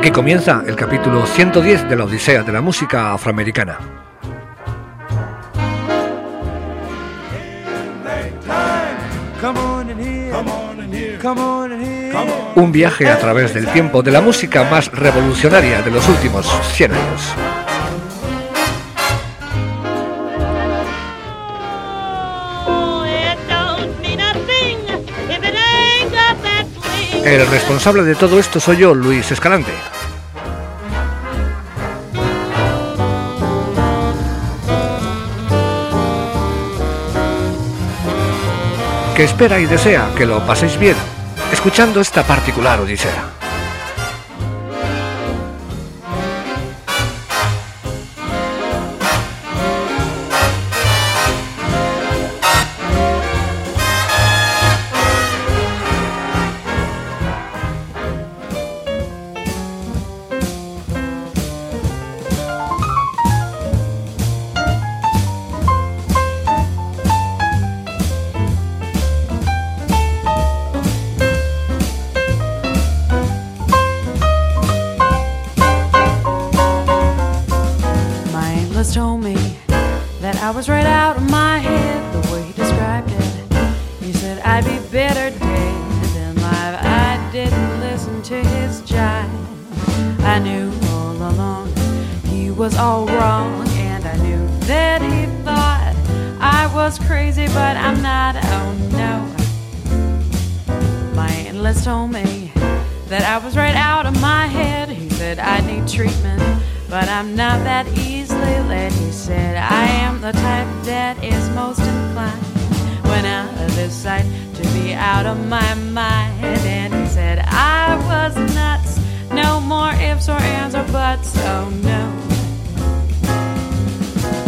Aquí comienza el capítulo 110 de la Odisea de la Música Afroamericana. Un viaje a través del tiempo de la música más revolucionaria de los últimos 100 años. El responsable de todo esto soy yo, Luis Escalante. Que espera y desea que lo paséis bien escuchando esta particular odisea. didn't listen to his jive. I knew all along he was all wrong, and I knew that he thought I was crazy, but I'm not. Oh no. My analyst told me that I was right out of my head. He said I need treatment, but I'm not that easily led. He said I am the type that is most inclined went out of his sight to be out of my mind. And he said, I was nuts. No more ifs or ands or buts. Oh no.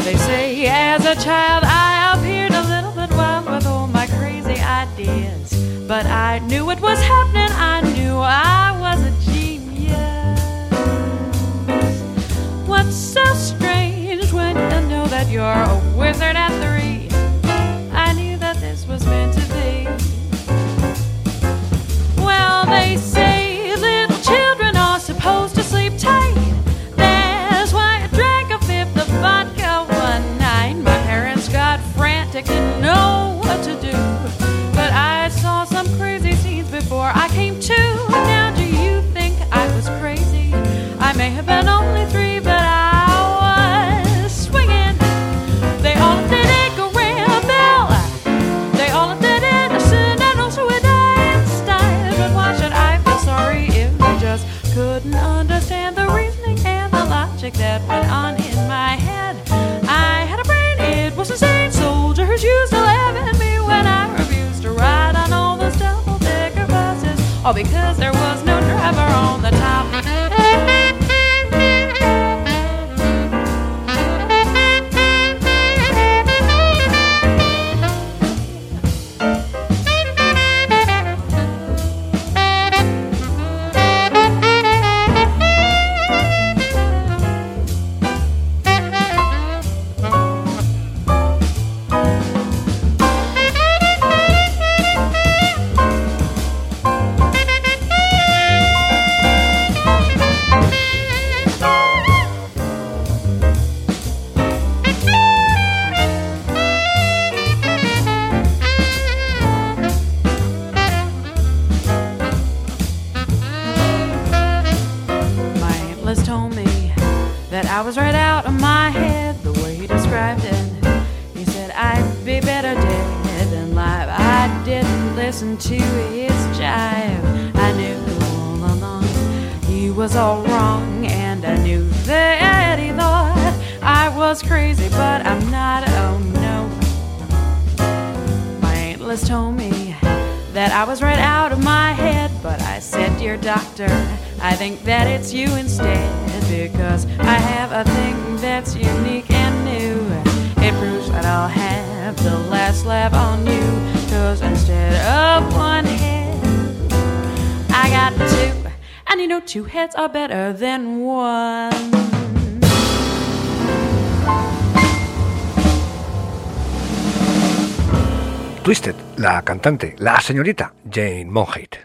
They say as a child I appeared a little bit wild with all my crazy ideas. But I knew it was happening, I knew I was a genius. What's so strange when you know that you're a wizard at three? all because there was no driver on the top. La cantante, la señorita Jane Monheit.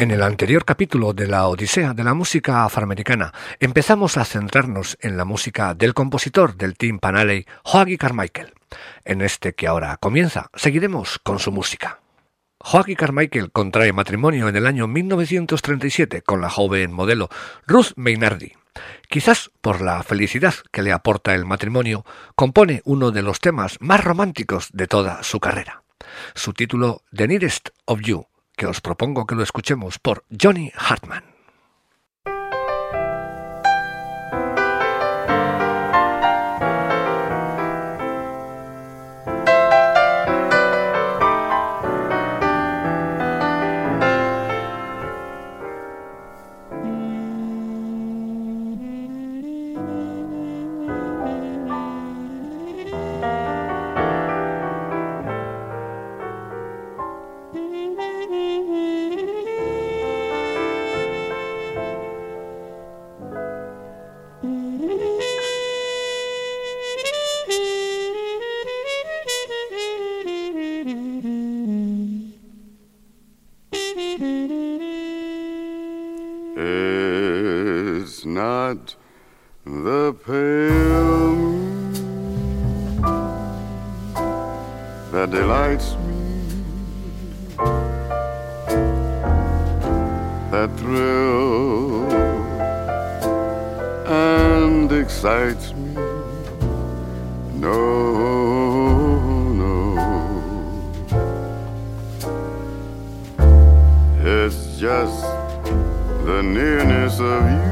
En el anterior capítulo de la Odisea de la música afroamericana empezamos a centrarnos en la música del compositor del Team Panaley, Joaquín Carmichael. En este que ahora comienza, seguiremos con su música. Hoagy Carmichael contrae matrimonio en el año 1937 con la joven modelo Ruth Maynardi. Quizás por la felicidad que le aporta el matrimonio, compone uno de los temas más románticos de toda su carrera. Su título The Nearest of You que os propongo que lo escuchemos por Johnny Hartman. that thrill and excites me. No, no, it's just the nearness of you.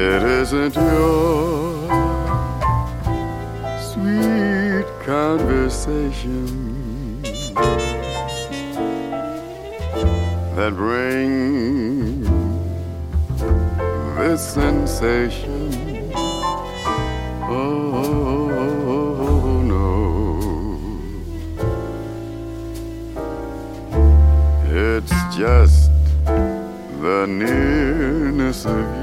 It isn't yours. conversation that brings this sensation. Oh, no, it's just the nearness of you.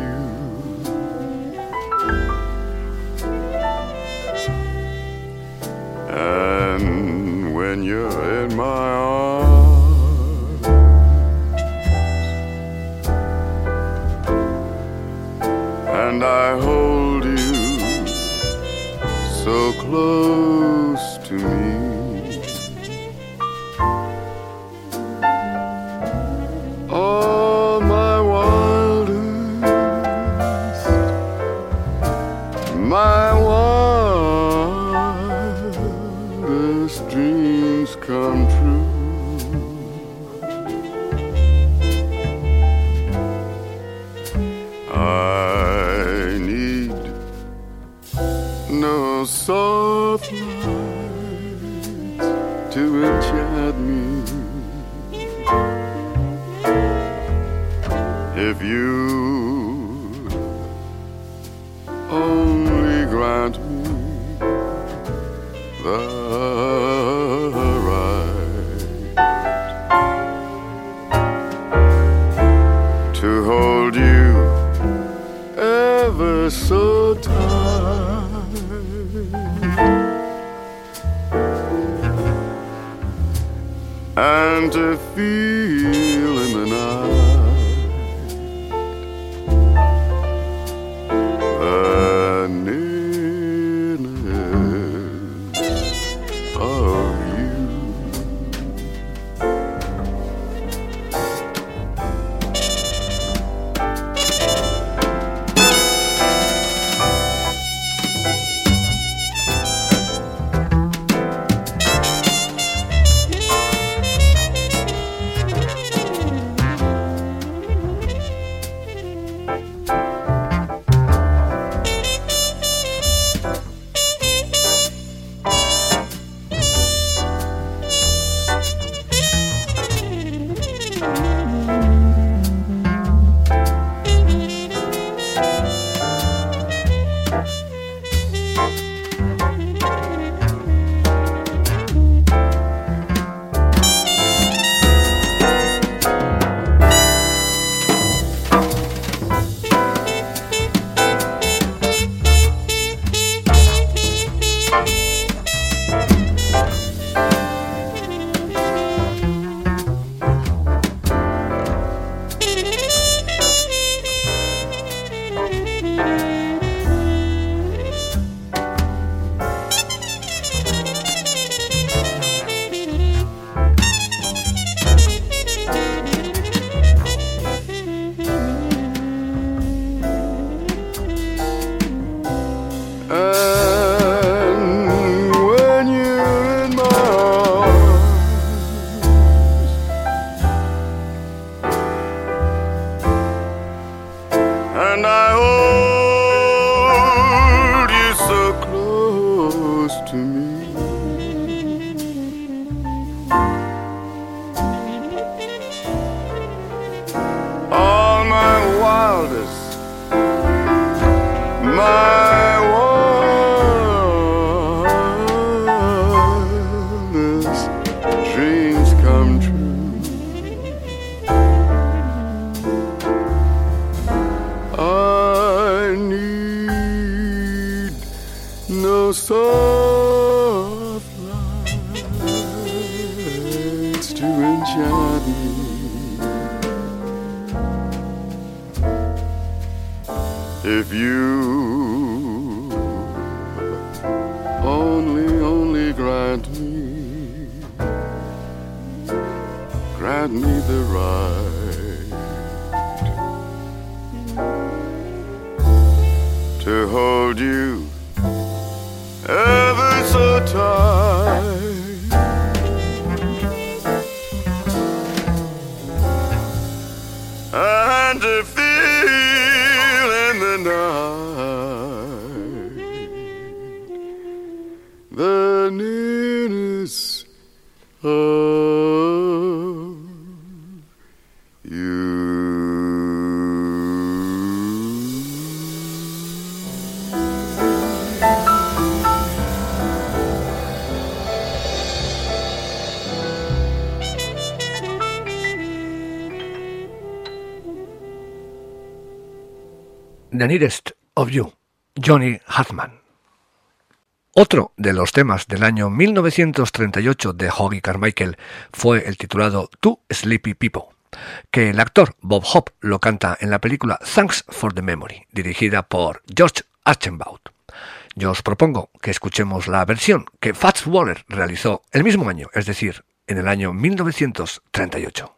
no soft light to enchant me. If you to feel. The Nearest of You, Johnny Hartman. Otro de los temas del año 1938 de Hoggy Carmichael fue el titulado Two Sleepy People, que el actor Bob Hope lo canta en la película Thanks for the Memory, dirigida por George Archambault. Yo os propongo que escuchemos la versión que Fats Waller realizó el mismo año, es decir, en el año 1938.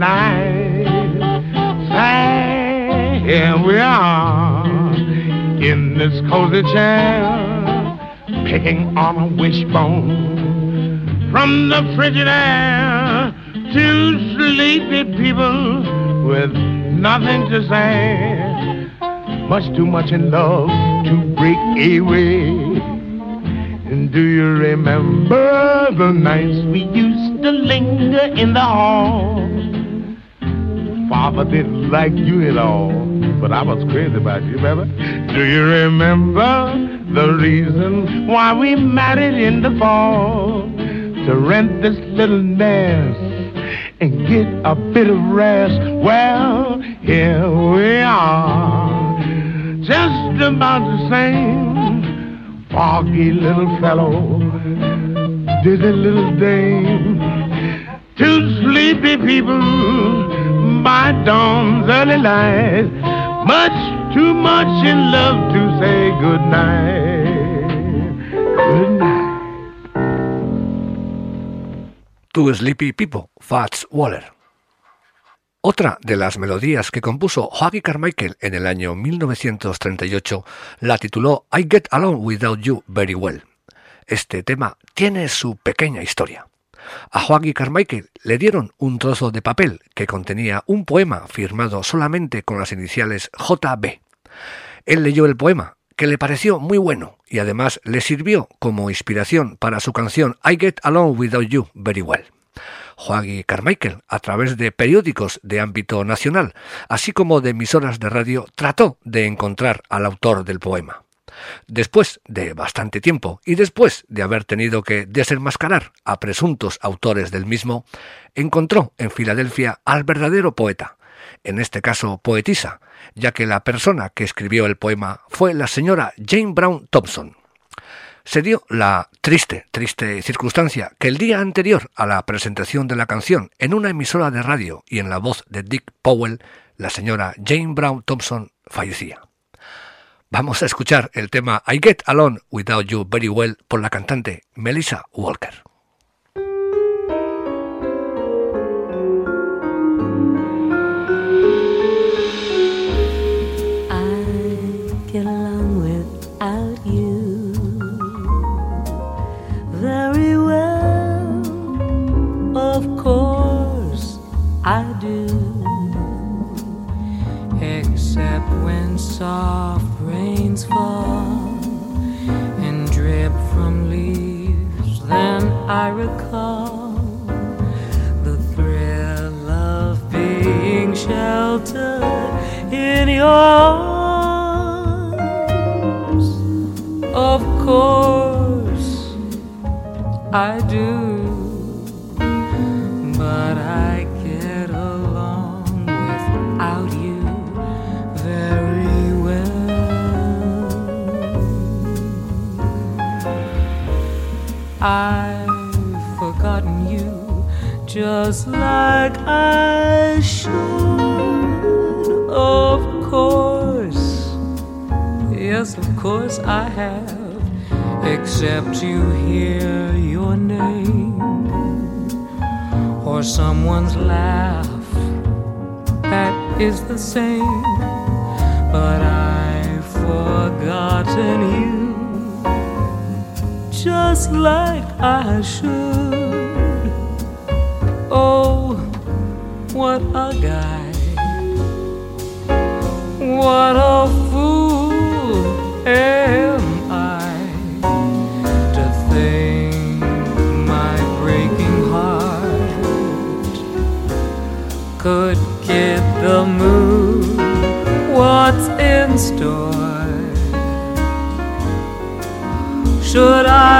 Goodnight. Say, here we are, in this cozy chair, picking on a wishbone from the frigid air. Two sleepy people with nothing to say. Much too much in love to break away. And do you remember the nights we used to linger in the hall? Father didn't like you at all, but I was crazy about you, remember? Do you remember the reason why we married in the fall? To rent this little nest and get a bit of rest. Well, here we are, just about the same foggy little fellow. dizzy little dame. Two sleepy people by dawn's early light. Much too much in love to say good night. Good night. Two Sleepy People, Fats Waller. Otra de las melodías que compuso Huggy Carmichael en el año 1938 la tituló I Get Along Without You Very Well. Este tema tiene su pequeña historia. A Huggy Carmichael le dieron un trozo de papel que contenía un poema firmado solamente con las iniciales JB. Él leyó el poema, que le pareció muy bueno y además le sirvió como inspiración para su canción I Get Along Without You Very Well. Joaquín Carmichael, a través de periódicos de ámbito nacional, así como de emisoras de radio, trató de encontrar al autor del poema. Después de bastante tiempo y después de haber tenido que desenmascarar a presuntos autores del mismo, encontró en Filadelfia al verdadero poeta, en este caso poetisa, ya que la persona que escribió el poema fue la señora Jane Brown Thompson, se dio la triste, triste circunstancia que el día anterior a la presentación de la canción en una emisora de radio y en la voz de Dick Powell, la señora Jane Brown Thompson fallecía. Vamos a escuchar el tema I Get Along Without You Very Well por la cantante Melissa Walker. I get along you very well, of course I do, except when. Rains fall and drip from leaves, then I recall the thrill of being sheltered in your arms. Of course, I do. I've forgotten you just like I should. Of course, yes, of course I have, except you hear your name or someone's laugh that is the same. But I've forgotten you just like I should. Oh, what a guy! What a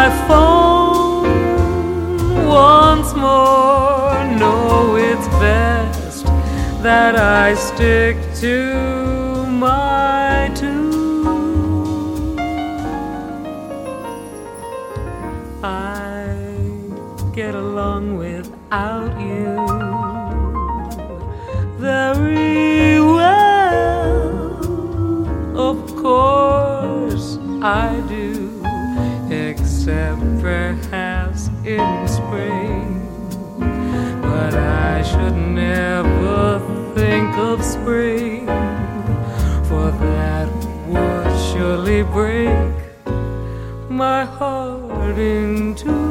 I phone once more? No, it's best that I stick to my tune. I get along without you very well, of course I never think of spring, for that would surely break my heart in two.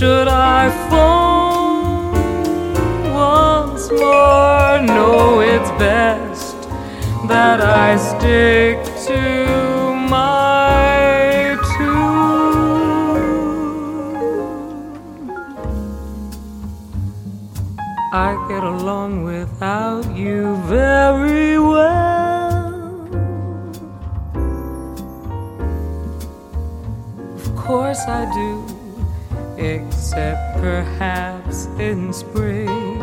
Should I fall once more? No, it's best that I stick except perhaps in spring.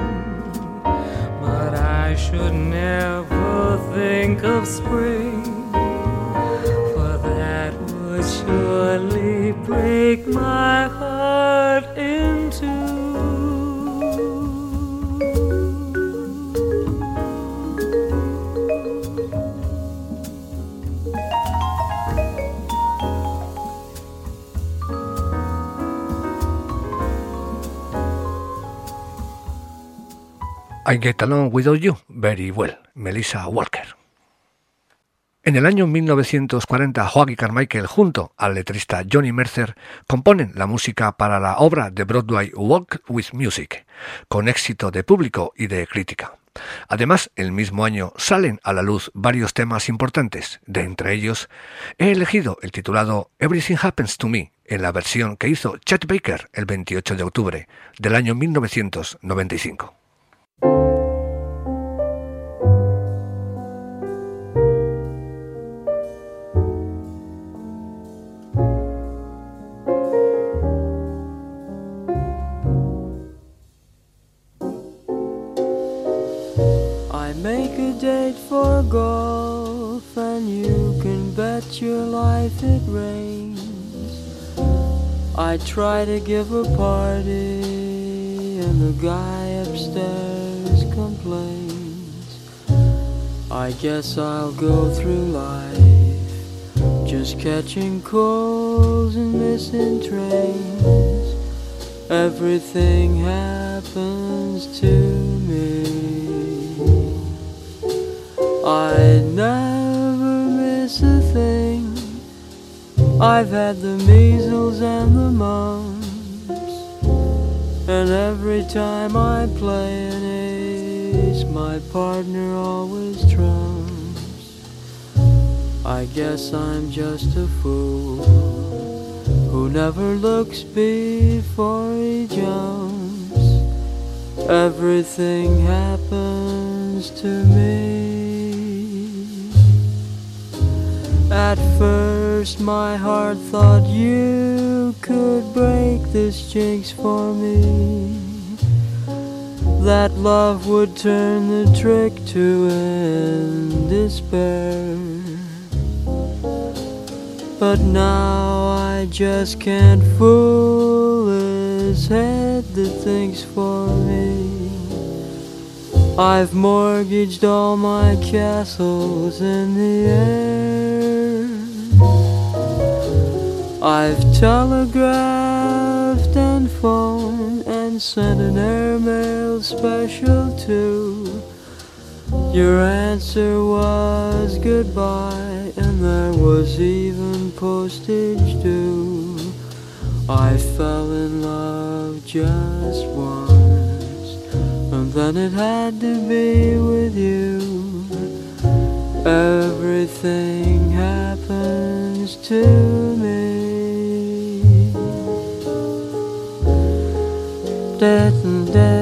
But I should never think of spring, for that would surely break my heart I Get Along Without You Very Well, Melissa Walker. En el año 1940, Hoagy Carmichael junto al letrista Johnny Mercer componen la música para la obra de Broadway Walk with Music, con éxito de público y de crítica. Además, el mismo año salen a la luz varios temas importantes, de entre ellos he elegido el titulado Everything Happens to Me, en la versión que hizo Chet Baker el 28 de octubre del año 1995. I make a date for golf, and you can bet your life it rains. I try to give a party, and the guy I guess I'll go through life just catching calls and missing trains. Everything happens to me. I never miss a thing. I've had the measles and the mumps, and every time I play an my partner always trumps. I guess I'm just a fool who never looks before he jumps. Everything happens to me. At first, my heart thought you could break this jinx for me. That love would turn the trick to end despair. But now I just can't fool his head that thinks for me. I've mortgaged all my castles in the air. I've telegraphed and phoned and sent an airmail special too. Your answer was goodbye, and there was even postage due. I fell in love just once, and then it had to be with you. Everything happens to me. Da, da,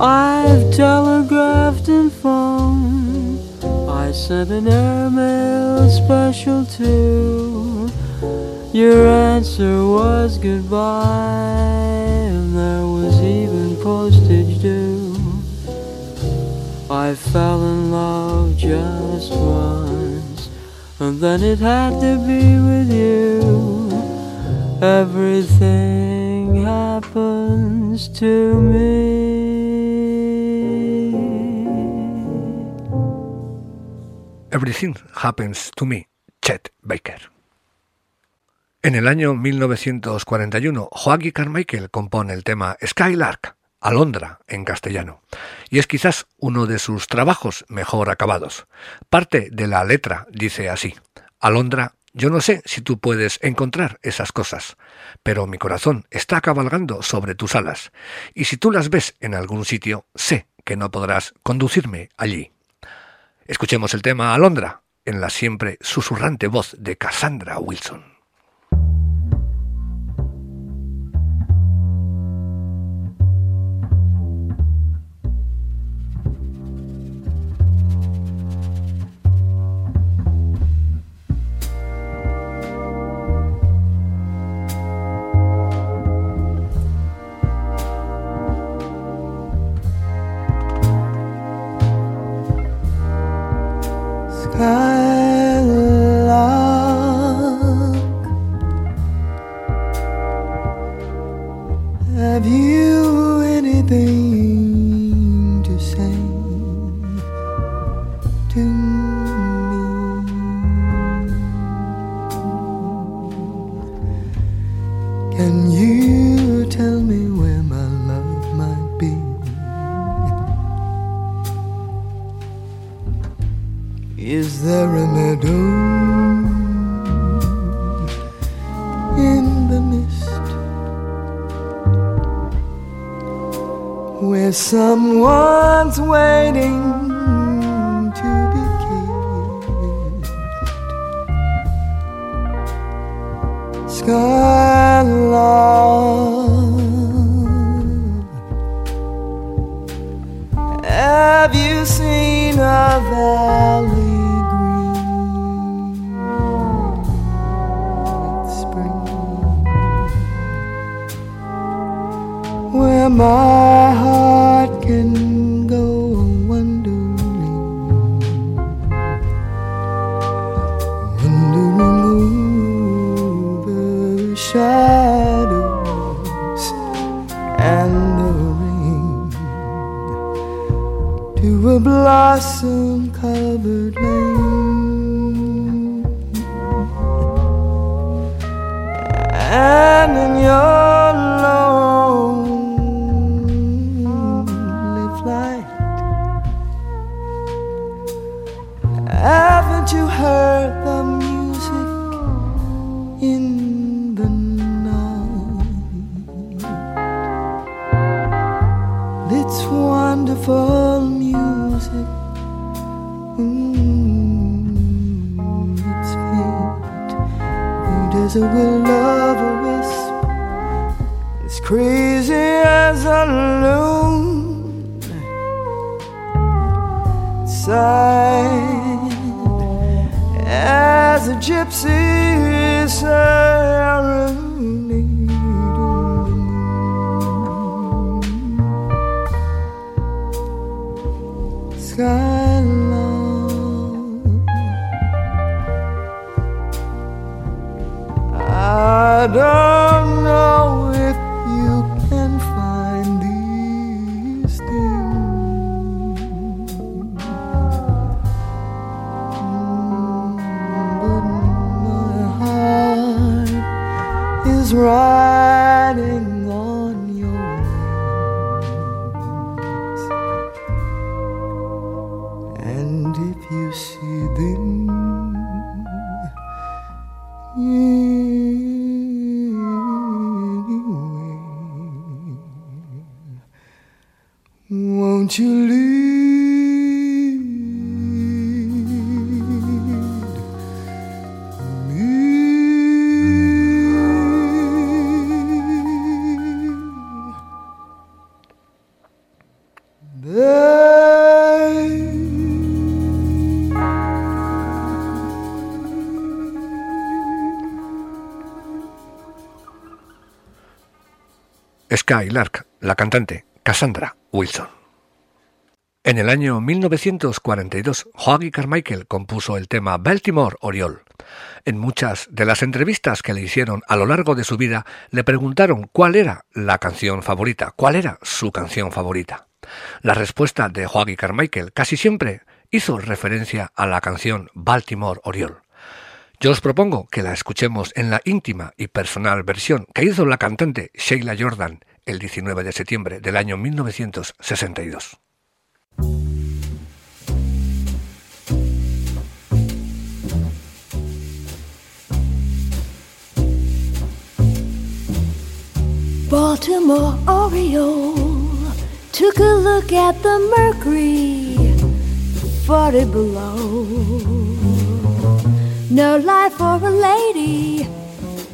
I've telegraphed and phoned. I sent an airmail special too. Your answer was goodbye, and there was even postage due. I fell in love just once, and then it had to be with you. Everything happens to me. Everything Happens to Me, Chet Baker. En el año 1941, Joaquín Carmichael compone el tema Skylark, Alondra en castellano, y es quizás uno de sus trabajos mejor acabados. Parte de la letra dice así: Alondra, yo no sé si tú puedes encontrar esas cosas, pero mi corazón está cabalgando sobre tus alas, y si tú las ves en algún sitio, sé que no podrás conducirme allí. Escuchemos el tema Alondra en la siempre susurrante voz de Cassandra Wilson. I God Lord. Blossom covered lane. And in your Sky I don't Sky Lark, la cantante Cassandra Wilson. En el año 1942, Hoagy Carmichael compuso el tema Baltimore Oriole. En muchas de las entrevistas que le hicieron a lo largo de su vida, le preguntaron cuál era la canción favorita, cuál era su canción favorita. La respuesta de Hoagy Carmichael casi siempre hizo referencia a la canción Baltimore Oriole. Yo os propongo que la escuchemos en la íntima y personal versión que hizo la cantante Sheila Jordan el 19 de septiembre del año 1962. Baltimore Oriole took a look at the mercury, 40 below. No life for a lady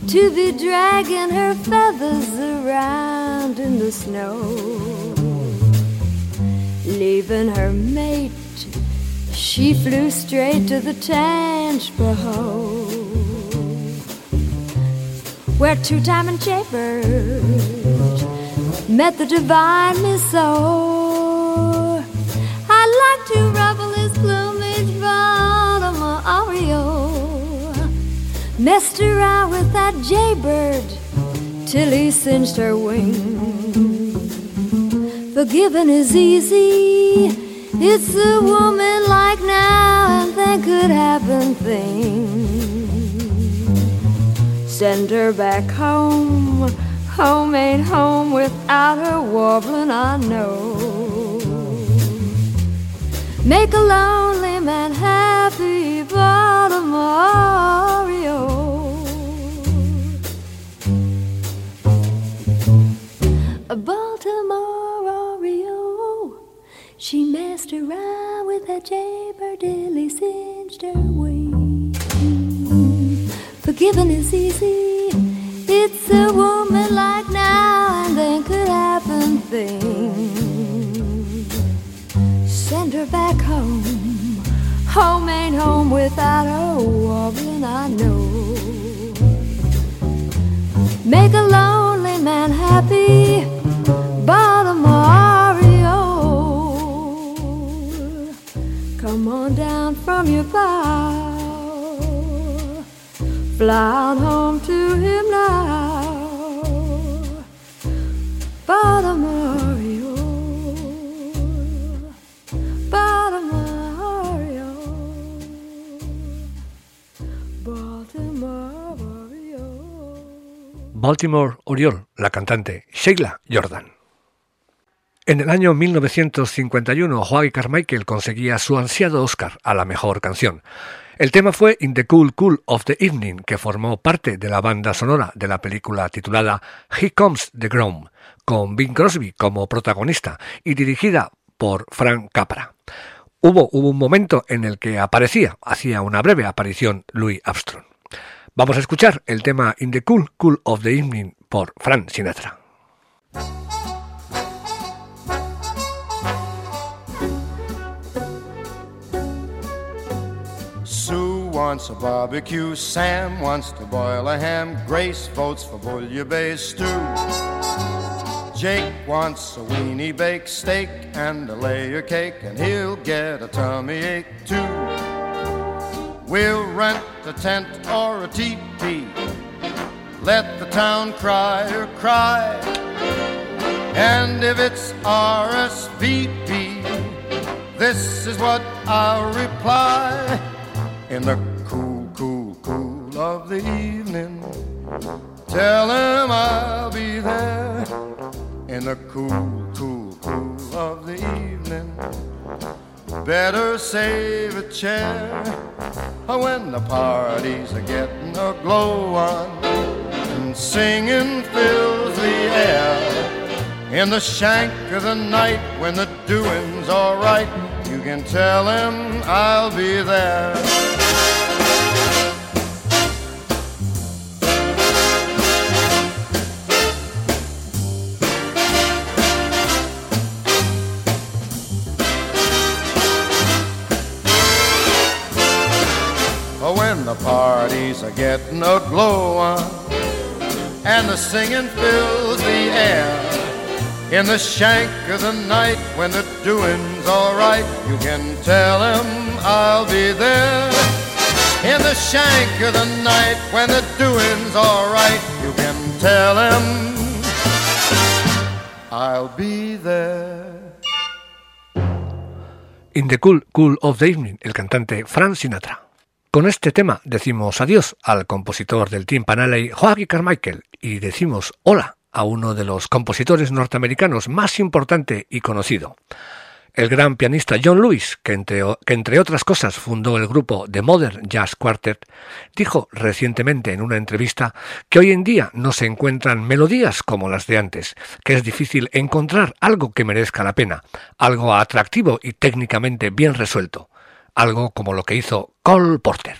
to be dragging her feathers around in the snow leaving her mate. She flew straight to the Tangipahoa, where two diamond Jaybird met the divine Miss O. I'd like to ruffle his plumage, Baltimore Oriole. Messed around with that Jaybird he singed her wings. Forgiving is easy. It's a woman like now and then could happen things. Send her back home. Home ain't home without her warbling, I know. Make a lonely man happy, Baltimore. A Baltimore. She messed around with a he singed her wings. Forgiving is easy. It's a woman like now and then could happen things. Send her back home. Home ain't home without her warbling, I know. Make a lonely man happy. Come on down from your bow. Fly on home to him now. Baltimore, Baltimore, Oriole, la cantante Sheila Jordan. En el año 1951, Hoagy Carmichael conseguía su ansiado Oscar a la mejor canción. El tema fue In the Cool Cool of the Evening, que formó parte de la banda sonora de la película titulada He Comes the Groom, con Bing Crosby como protagonista y dirigida por Frank Capra. Hubo, hubo un momento en el que aparecía, hacía una breve aparición Louis Armstrong. Vamos a escuchar el tema In the Cool Cool of the Evening por Frank Sinatra. Wants a barbecue. Sam wants to boil a ham. Grace votes for bouillabaisse stew. Jake wants a weenie baked steak and a layer cake, and he'll get a tummy ache too. We'll rent a tent or a teepee. Let the town cry or cry. And if it's RSVP, this is what I'll reply in the of the evening. Tell him I'll be there in the cool, cool, cool of the evening. Better save a chair when the parties are getting a glow on and singing fills the air. In the shank of the night when the doing's alright, you can tell him I'll be there. Parties are getting a glow on and the singing fills the air. In the shank of the night when the doing's alright, you can tell him I'll be there. In the shank of the night when the doing's alright, you can tell him I'll be there. In the Cool Cool of the Evening, el cantante Frank Sinatra. Con este tema decimos adiós al compositor del Team Panelli, Joaquín Carmichael, y decimos hola a uno de los compositores norteamericanos más importante y conocido. El gran pianista John Lewis, que entre, que entre, otras cosas fundó el grupo The Modern Jazz Quartet, dijo recientemente en una entrevista que hoy en día no se encuentran melodías como las de antes, que es difícil encontrar algo que merezca la pena, algo atractivo y técnicamente bien resuelto, algo como lo que hizo Cole Porter.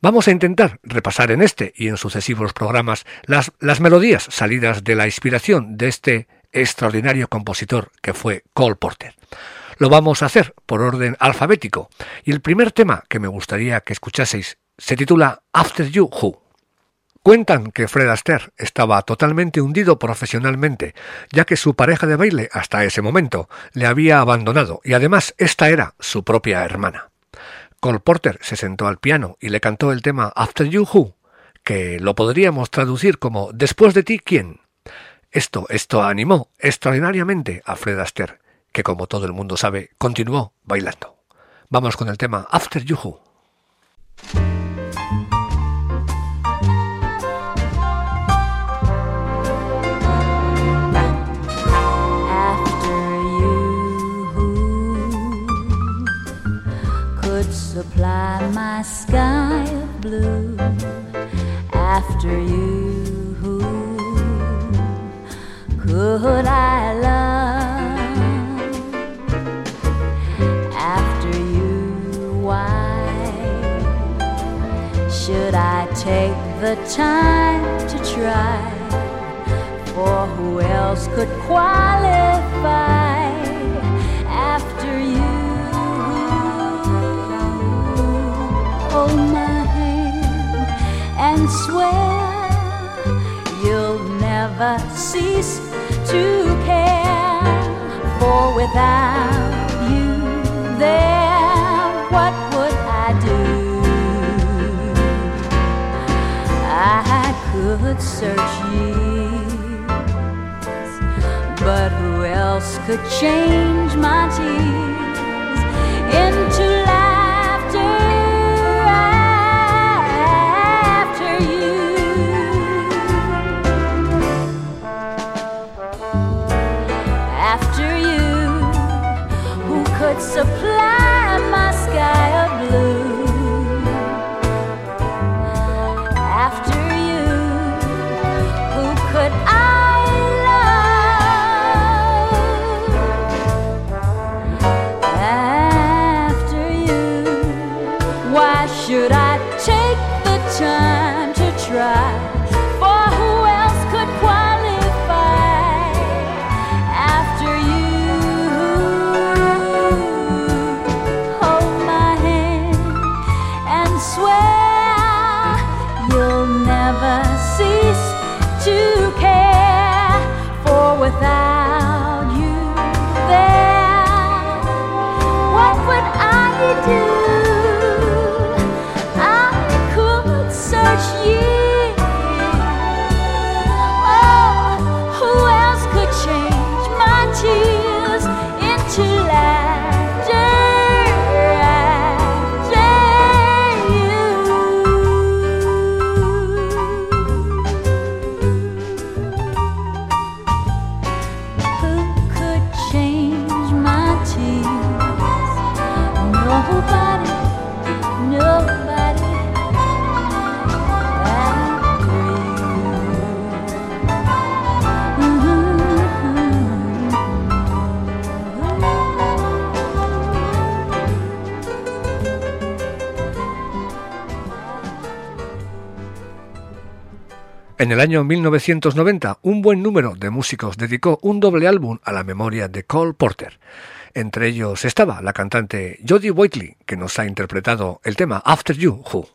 Vamos a intentar repasar en este y en sucesivos programas las, las melodías salidas de la inspiración de este extraordinario compositor que fue Cole Porter. Lo vamos a hacer por orden alfabético y el primer tema que me gustaría que escuchaseis se titula After You Who. Cuentan que Fred Astaire estaba totalmente hundido profesionalmente, ya que su pareja de baile hasta ese momento le había abandonado y además esta era su propia hermana. Cole Porter se sentó al piano y le cantó el tema After You Who, que lo podríamos traducir como Después de ti, ¿quién? Esto, esto animó extraordinariamente a Fred Astaire, que como todo el mundo sabe, continuó bailando. Vamos con el tema After You Who. Supply my sky of blue after you. Who could I love after you? Why should I take the time to try? For who else could qualify hold my hand and swear you'll never cease to care. For without you there, what would I do? I could search years, but who else could change my tears into who could supply my sky En el año 1990, un buen número de músicos dedicó un doble álbum a la memoria de Cole Porter. Entre ellos estaba la cantante Jodie Whiteley, que nos ha interpretado el tema After You Who.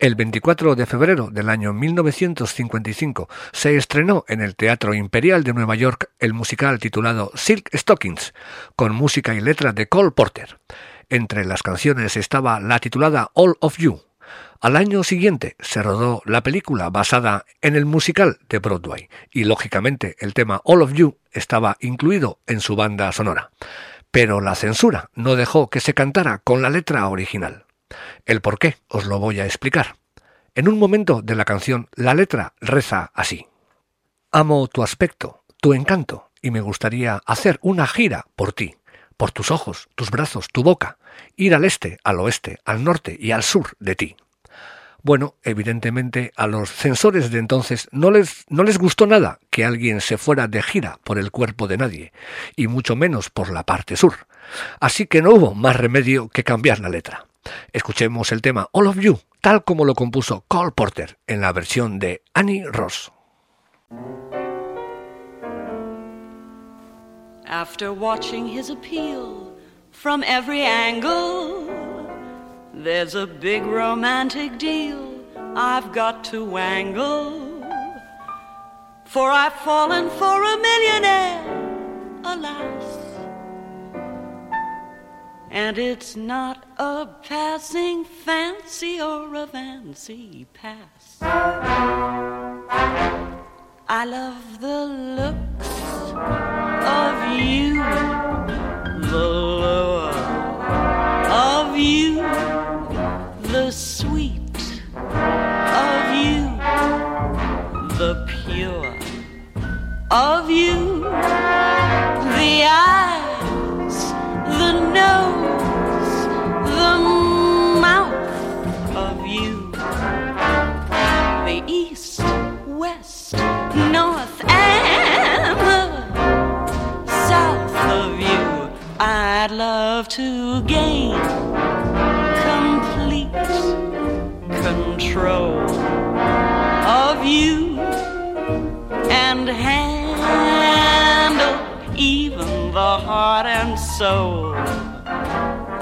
El 24 de febrero del año 1955 se estrenó en el Teatro Imperial de Nueva York el musical titulado Silk Stockings, con música y letra de Cole Porter. Entre las canciones estaba la titulada All of You. Al año siguiente se rodó la película basada en el musical de Broadway y lógicamente el tema All of You estaba incluido en su banda sonora. Pero la censura no dejó que se cantara con la letra original. El por qué os lo voy a explicar. En un momento de la canción, la letra reza así. Amo tu aspecto, tu encanto, y me gustaría hacer una gira por ti, por tus ojos, tus brazos, tu boca, ir al este, al oeste, al norte y al sur de ti. Bueno, evidentemente a los censores de entonces no les, no les gustó nada que alguien se fuera de gira por el cuerpo de nadie, y mucho menos por la parte sur. Así que no hubo más remedio que cambiar la letra. Escuchemos el tema All of You, tal como lo compuso Cole Porter en la versión de Annie Ross. There's a big romantic deal I've got to wangle. For I've fallen for a millionaire, alas. And it's not a passing fancy or a fancy pass. I love the looks of you, the of you, the eyes, the nose, the mouth of you, the east, west, north, and the south of you. I'd love to gain complete control of you and handle even the heart and soul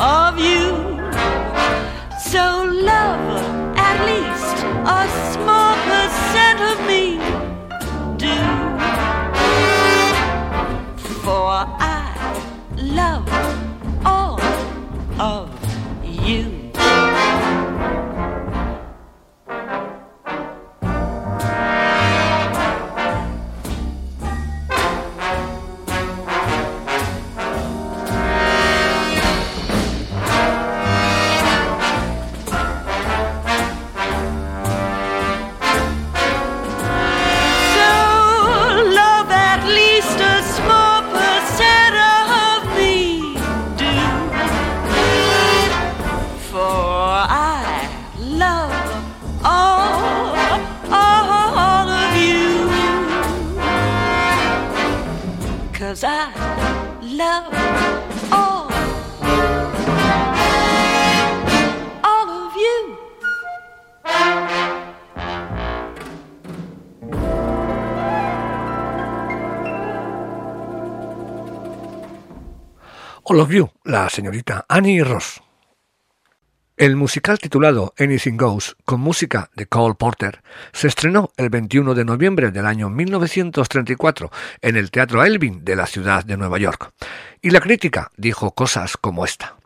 of you. So love at least a small percent of me. Do for I love La señorita Annie Ross. El musical titulado Anything Goes, con música de Cole Porter, se estrenó el 21 de noviembre del año 1934 en el Teatro Elvin de la ciudad de Nueva York. Y la crítica dijo cosas como esta.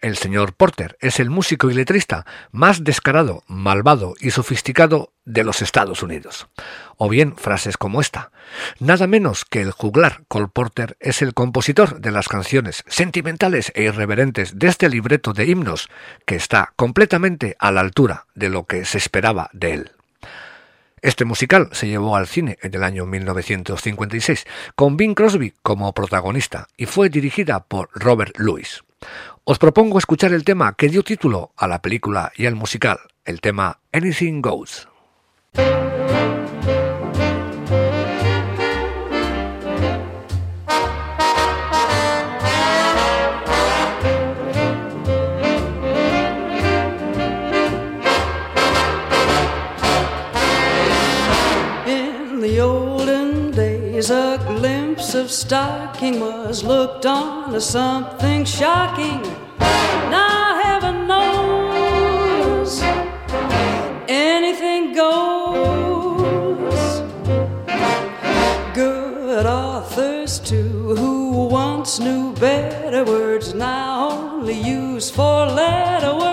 El señor Porter es el músico y letrista más descarado, malvado y sofisticado de los Estados Unidos. O bien frases como esta. Nada menos que el juglar Cole Porter es el compositor de las canciones sentimentales e irreverentes de este libreto de himnos que está completamente a la altura de lo que se esperaba de él. Este musical se llevó al cine en el año 1956 con Bing Crosby como protagonista y fue dirigida por Robert Lewis. Os propongo escuchar el tema que dio título a la película y al musical, el tema Anything Goes. stocking was looked on as something shocking. Now heaven knows anything goes. Good authors too, who once knew better words, now only use four-letter words.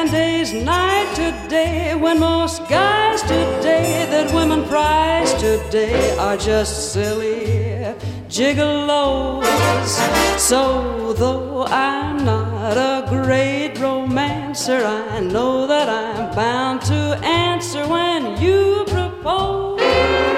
And days night today when most guys today that women prize today are just silly gigolos. So though I'm not a great romancer, I know that I'm bound to answer when you propose.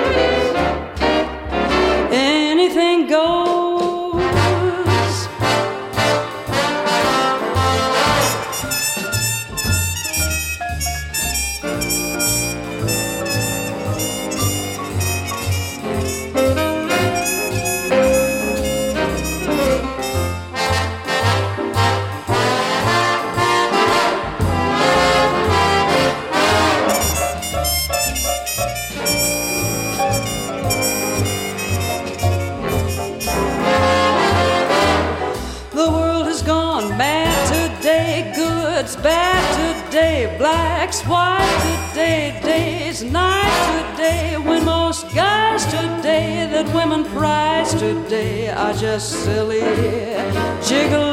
Today are just silly gigolos.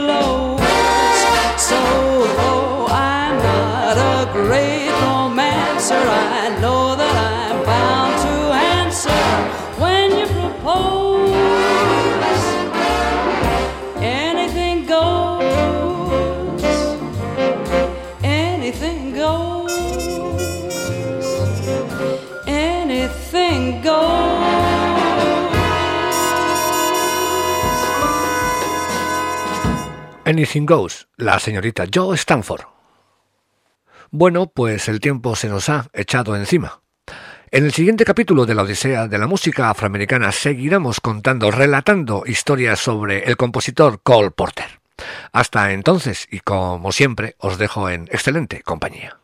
Goes, la señorita Joe Stanford. Bueno, pues el tiempo se nos ha echado encima. En el siguiente capítulo de la Odisea de la música afroamericana seguiremos contando, relatando historias sobre el compositor Cole Porter. Hasta entonces, y como siempre, os dejo en excelente compañía.